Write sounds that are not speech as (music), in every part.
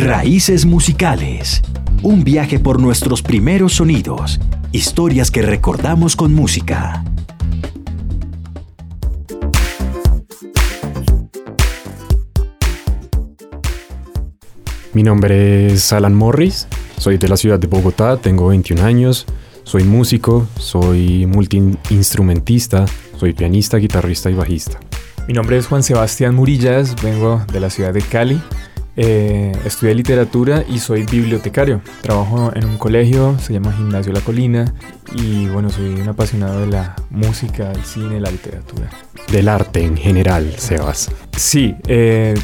Raíces musicales. Un viaje por nuestros primeros sonidos. Historias que recordamos con música. Mi nombre es Alan Morris, soy de la ciudad de Bogotá, tengo 21 años, soy músico, soy multiinstrumentista, soy pianista, guitarrista y bajista. Mi nombre es Juan Sebastián Murillas, vengo de la ciudad de Cali, eh, estudié literatura y soy bibliotecario. Trabajo en un colegio, se llama Gimnasio La Colina y bueno, soy un apasionado de la música, el cine, la literatura. Del arte en general, Sebas. Sí, eh,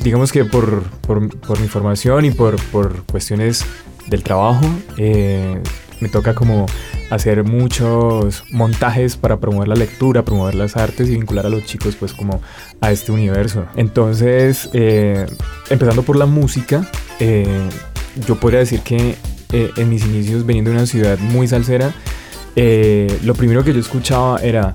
digamos que por, por, por, mi formación y por, por cuestiones del trabajo, eh, me toca como hacer muchos montajes para promover la lectura, promover las artes y vincular a los chicos pues como a este universo. Entonces, eh, empezando por la música, eh, yo podría decir que en mis inicios veniendo de una ciudad muy salsera, lo primero que yo escuchaba era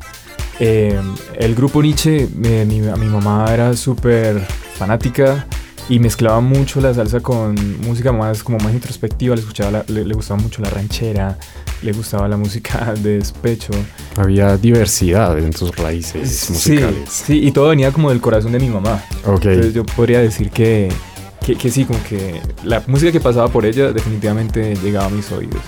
el grupo Nietzsche, mi, mi mamá era súper fanática y mezclaba mucho la salsa con música más como más introspectiva, le escuchaba le, gustaba mucho la ranchera, le gustaba la música (laughs) de despecho. Había diversidad en sus raíces musicales. Sí, y todo venía como del corazón de mi mamá. Entonces yo podría decir que, que, sí, como que la música que pasaba por ella definitivamente llegaba a mis oídos.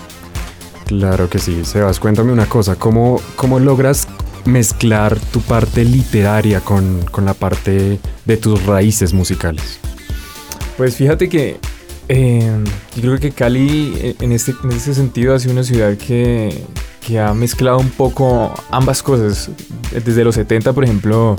Claro que sí. Sebas, cuéntame una cosa, ¿cómo, cómo logras mezclar tu parte literaria con, con la parte de tus raíces musicales? Pues fíjate que eh, yo creo que Cali eh, en este, en este sentido ha sido una ciudad que, que ha mezclado un poco ambas cosas. Desde los 70, por ejemplo,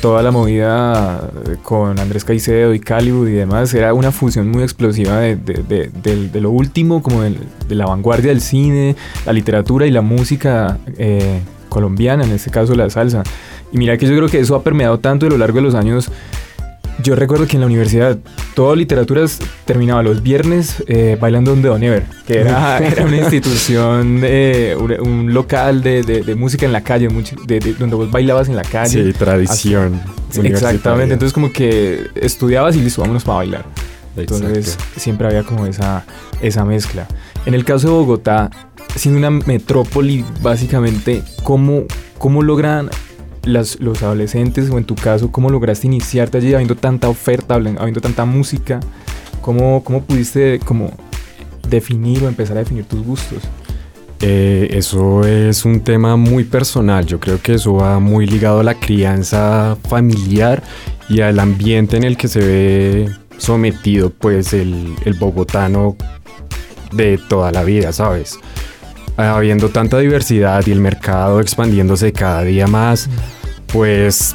toda la movida con Andrés Caicedo y Calibur y demás era una fusión muy explosiva de, de, de, lo último, como de, la vanguardia del cine, la literatura y la música eh, colombiana, en este caso la salsa. Y mira que yo creo que eso ha permeado tanto a lo largo de los años. Yo recuerdo que en la universidad todo literaturas terminaba los viernes eh, bailando un Don Ever, que era, (laughs) era una institución, eh, un, local de, de, música en la calle, donde vos bailabas en la calle. Sí, tradición. exactamente, entonces como que estudiabas y listo, vámonos para bailar. Entonces siempre había como esa, esa mezcla. En el caso de Bogotá, siendo una metrópoli, básicamente, ¿cómo, cómo logran las, los adolescentes, o en tu caso, cómo lograste iniciarte allí habiendo tanta oferta, habiendo tanta música? ¿Cómo, cómo pudiste como definir o empezar a definir tus gustos? Eh, eso es un tema muy personal. Yo creo que eso va muy ligado a la crianza familiar y al ambiente en el que se ve sometido pues el, el bogotano de toda la vida, ¿sabes? Habiendo tanta diversidad y el mercado expandiéndose cada día más, pues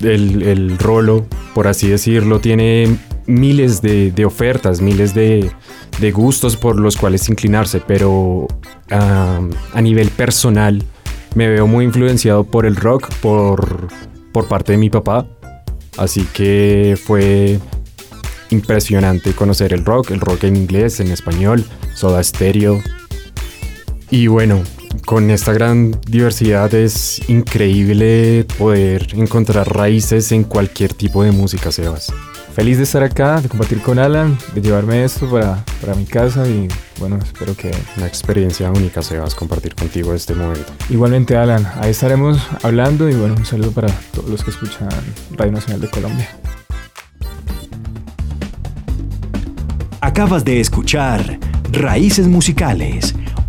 el, el rolo, por así decirlo, tiene miles de, ofertas, miles de, gustos por los cuales inclinarse, pero a nivel personal me veo muy influenciado por el rock, por, por parte de mi papá, así que fue impresionante conocer el rock, el rock en inglés, en español, Soda Stereo, y bueno, con esta gran diversidad es increíble poder encontrar raíces en cualquier tipo de música, Sebas. Feliz de estar acá, de compartir con Alan, de llevarme esto para, para mi casa y bueno, espero que... Una experiencia única, Sebas, compartir contigo este momento. Igualmente, Alan, ahí estaremos hablando y bueno, un saludo para todos los que escuchan Radio Nacional de Colombia. Acabas de escuchar Raíces Musicales